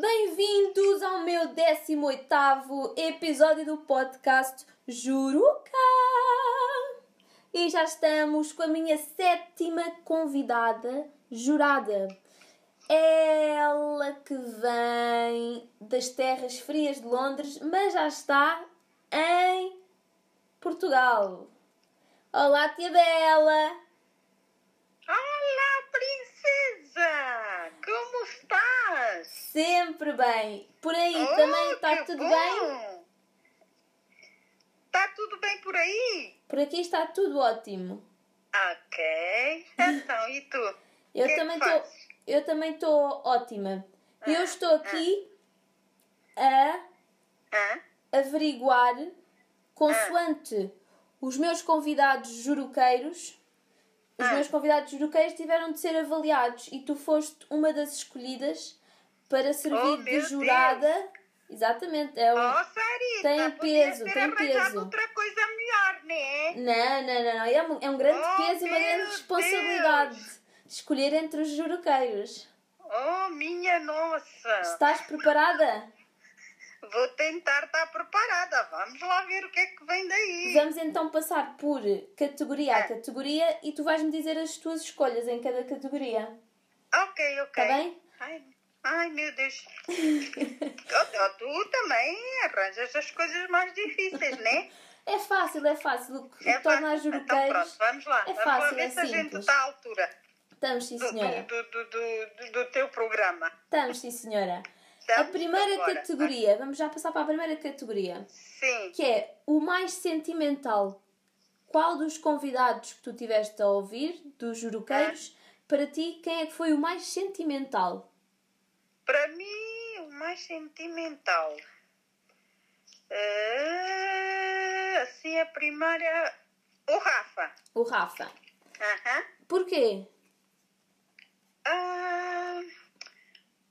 Bem-vindos ao meu 18º episódio do podcast Juruca! E já estamos com a minha sétima convidada jurada. Ela que vem das terras frias de Londres, mas já está em Portugal. Olá, tia Bela! Olá, princesa! Sempre bem. Por aí Oh, também está tudo bom! bem? Está tudo bem por aí? Por aqui está tudo ótimo. Ok. Então, e tu? Eu Que é também estou. Eu também estou ótima. Eu Ah, estou aqui a Hã? averiguar, consoante os meus convidados juruqueiros, os Ah. meus convidados juruqueiros tiveram de ser avaliados e tu foste uma das escolhidas para servir Oh, de jurada. Exatamente, é o. Oh, Sarita, Tem peso, tem peso. outra coisa melhor, né? Não, não, não, não. É um, é um grande Oh, peso e uma grande responsabilidade escolher entre os juruqueiros. Oh, minha nossa! Estás preparada? Vou tentar estar preparada. Vamos lá ver o que é que vem daí. Vamos então passar por categoria a Ah. categoria e tu vais-me dizer as tuas escolhas em cada categoria. Ok, ok. Tá bem? Ai, ai, meu Deus. Oh, tu também arranjas as coisas mais difíceis, né? É fácil, é fácil. O que É torna fácil. Então pronto, vamos lá. É vamos fácil, lá ver é se a gente está à altura Estamos, sim, senhora. do, do, do, do, teu programa. Estamos, sim, senhora. A Estamos? primeira Então, bora. categoria, vamos já passar para a primeira categoria, Sim. que é o mais sentimental. Qual dos convidados que tu tiveste a ouvir, dos juruqueiros, para ti, quem é que foi o mais sentimental? Para mim, o mais sentimental. Ah, assim, a primeira. O Rafa. O Rafa. Aham. Porquê? Ah,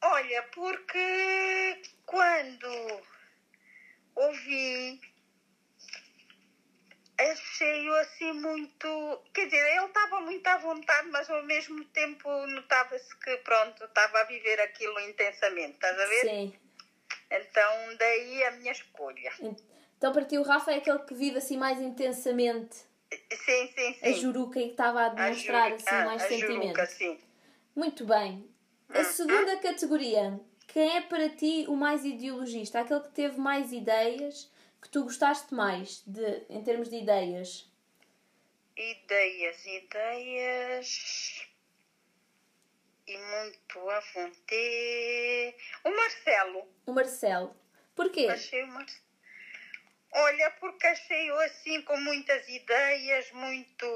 olha, porque quando ouvi, achei-o assim muito. Quer dizer, ele estava muito à vontade, mas ao mesmo tempo notava-se que, pronto, estava a viver aquilo intensamente, estás a ver? Sim. Então, daí a minha escolha. Então, para ti, o Rafa é aquele que vive assim mais intensamente Sim, sim, sim. a juruca e que estava a A demonstrar Juruca, assim mais a sentimento. Juruca, sim. Muito bem. A segunda categoria. Quem é para ti o mais ideologista? Aquele que teve mais ideias, que tu gostaste mais de, em termos de ideias? Ideias, ideias. E muito à vontade. O Marcelo. O Marcelo. Porquê? Achei o Marcelo. Olha, porque achei-o assim com muitas ideias, muito.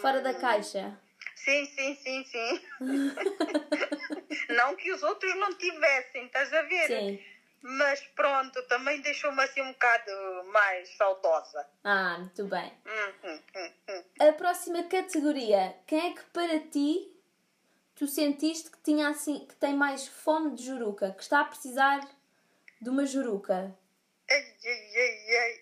Fora da caixa. Sim, sim, sim, sim. não que os outros não tivessem, estás a ver? Sim. Mas pronto, também deixou-me assim um bocado mais saudosa. Ah, muito bem. Hum, hum, hum. A próxima categoria. Quem é que para ti tu sentiste que tinha assim, que tem mais fome de juruca, que está a precisar de uma juruca? Ai, ai, ai.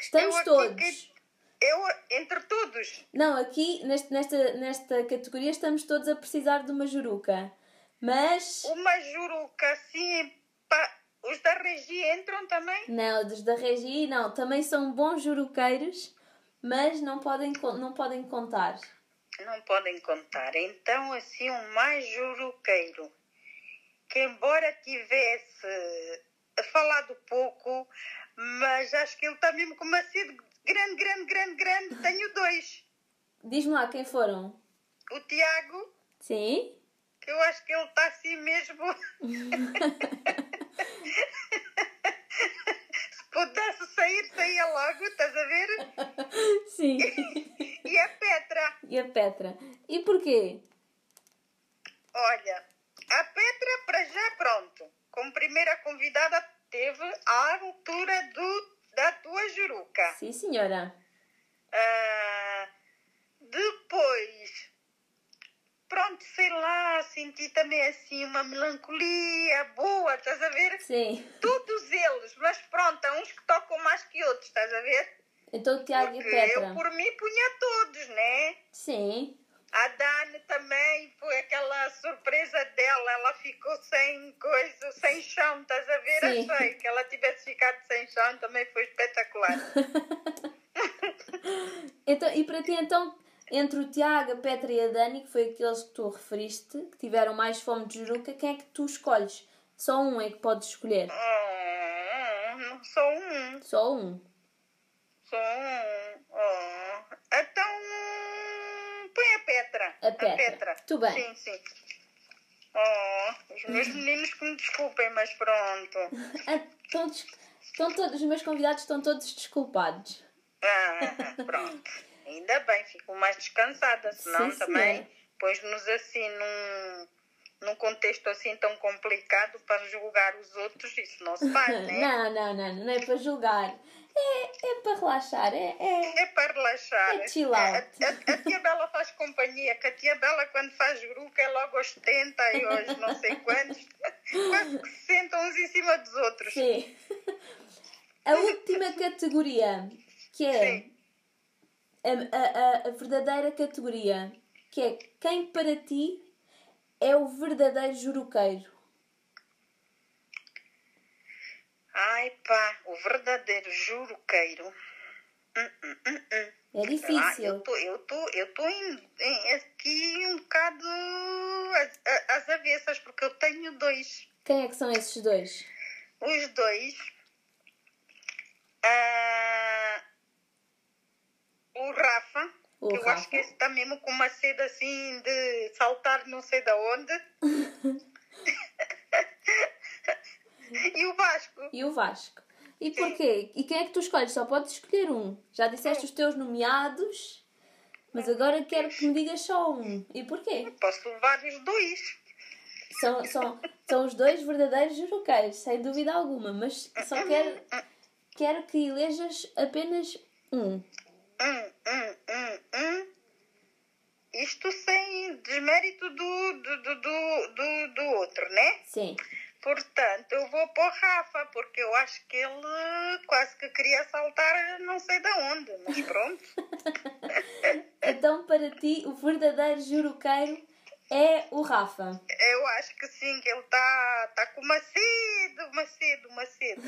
Estamos Eu todos. que- Eu, entre todos. Não, aqui neste- nesta, nesta categoria estamos todos a precisar de uma juruca. Mas. Uma juruca assim. pá, os da Regi entram também? Não, dos da Regi não. Também são bons juruqueiros, mas não podem, não podem contar. Não podem contar. Então, assim, um mais juruqueiro. Que embora tivesse falado pouco, mas acho que ele está mesmo com uma sede grande, grande, grande, grande. Tenho dois. Diz-me lá quem foram. O Tiago, Sim? que eu acho que ele está assim mesmo. Se pudesse sair, saía logo, estás a ver? Sim. E a Petra. e a Petra. E porquê? Olha, a Petra, para já, pronto. Como primeira convidada, teve à altura do, da tua juruca. Sim, senhora. Ah, pronto, sei lá, senti também assim uma melancolia boa, estás a ver? Sim. Todos eles, mas pronto, há uns que tocam mais que outros, estás a ver? Então Tiago e Petra. eu por mim punha todos, né? Sim. A Dani também foi aquela surpresa dela, ela ficou sem coisa, sem chão, estás a ver? Sim. Achei que ela tivesse ficado sem chão também foi espetacular. Então, e para ti, então, entre o Tiago, a Petra e a Dani, que foi aqueles que tu referiste, que tiveram mais fome de juruca, quem é que tu escolhes? Só um é que podes escolher. Oh, só um, Só um. só um. Oh. Então, põe a Petra. A Petra. Tudo bem. Sim, sim. Oh, os meus meninos que me desculpem, mas pronto. Ah, Estão, estão todos, os meus convidados estão todos desculpados. Ah, pronto. Ainda bem, fico mais descansada, senão Sim, também senhora. pôs-nos assim num, num contexto assim tão complicado para julgar os outros, isso não se faz, né? Não, não, não, não é para julgar. É, é para relaxar. É, é... É para relaxar. É chill out. A, a- a tia Bela faz companhia, que a tia Bela quando faz grupo é logo aos 70 e aos não sei quantos, quase que se sentam uns em cima dos outros. Sim. A última categoria, que é Sim. A, a, a, verdadeira categoria, que é quem para ti é o verdadeiro juruqueiro. Ai pá, o verdadeiro juruqueiro. Hum, hum, hum. É Ah, eu difícil. tô, eu tô, eu tô em, em- aqui um bocado às, às avessas, porque eu tenho dois. Quem é que são esses dois? Os dois. ah, o Rafa, O eu acho que está mesmo com uma sede assim de saltar não sei da onde. e o Vasco. E o Vasco. E porquê? E quem é que tu escolhes? Só podes escolher um. Já disseste os teus nomeados, mas agora quero que me digas só um. E porquê? Posso levar os dois. São, são, são os dois verdadeiros juruqueiros, sem dúvida alguma, mas só quero, quero que elejas apenas um. Hum, hum, hum, hum. Isto sem desmérito do, do, do, do, do, outro, né? Sim. Portanto, eu vou para o Rafa, porque eu acho que ele quase que queria saltar não sei de onde, mas pronto. Então, para ti, o verdadeiro juruqueiro é o Rafa. Eu acho que sim, que ele está tá com uma sede, uma sede, uma sede.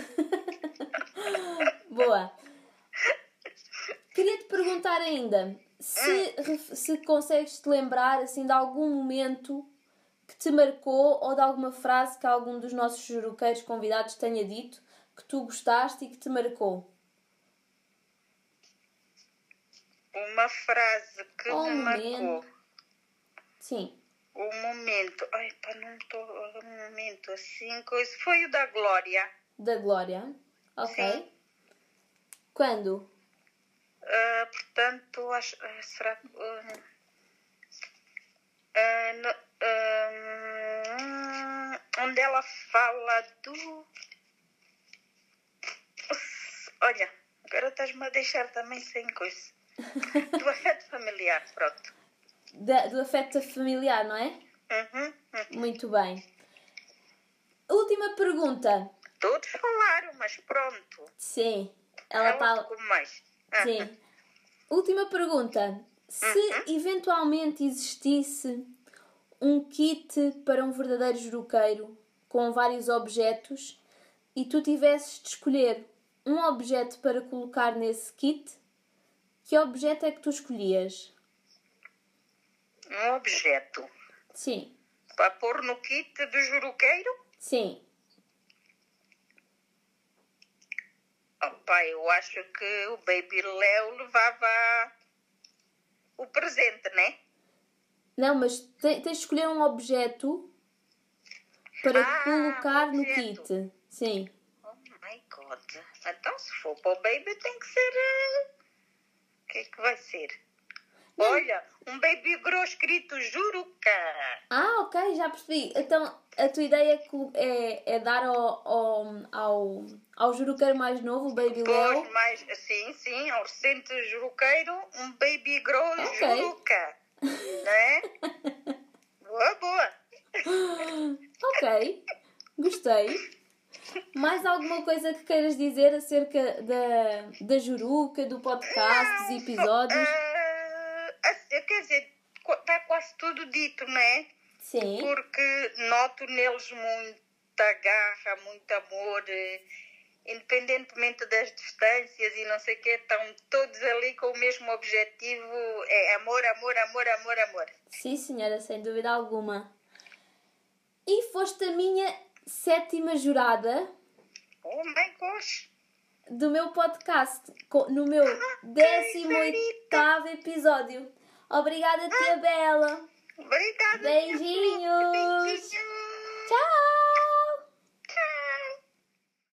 Boa. Perguntar ainda se, ref- se consegues te lembrar assim, de algum momento que te marcou ou de alguma frase que algum dos nossos juruqueiros convidados tenha dito que tu gostaste e que te marcou. Uma frase que Oh, me marcou. momento. Sim. O momento. Ai, pá, não estou. Um momento assim, coisa. Foi o da Glória. Da Glória. Ok. Sim. Quando? Ah, portanto, acho, ah, será que. no- ah, onde ela fala do. Olha, agora estás-me a deixar também sem coisa. Do afeto familiar, pronto. Da- do afeto familiar, não é? Uhum, uhum. Muito bem. Última pergunta. Todos falaram, mas pronto. Sim. Ela está. ficou mais. Sim. Última pergunta. Se eventualmente existisse um kit para um verdadeiro juruqueiro com vários objetos e tu tivesses de escolher um objeto para colocar nesse kit, que objeto é que tu escolhias? Um objeto Sim. para pôr no kit do juruqueiro? Sim. Opa, eu acho que o Baby Léo levava o presente, né? Não, mas te- tens de escolher um objeto para Ah, colocar no objeto. kit. Sim. Oh my God. Então, se for para o Baby, tem que ser. eh, O que é que vai ser? Olha, um Baby Grow escrito Juruca. Ah, ok, já percebi. Então a tua ideia é, é, é dar ao, ao, ao, ao juruqueiro mais novo, o Baby Pois, Leo. mais, sim, sim, ao recente juruqueiro, um Baby Grow Ok. Juruca. Né? boa, boa. Ok, gostei. Mais alguma coisa que queiras dizer acerca da, da juruca, do podcast, dos episódios? Ah, quer dizer, está quase tudo dito, não é? Sim. Porque noto neles muita garra, muito amor, eh, independentemente das distâncias e não sei o quê, estão todos ali com o mesmo objetivo, é amor, amor, amor, amor, amor. Sim, senhora, sem dúvida alguma. E foste a minha sétima jurada Oh my gosh! do meu podcast, no meu 18 episódio. Obrigada, tia Bela. Obrigada. Beijinhos. Beijinhos. Tchau!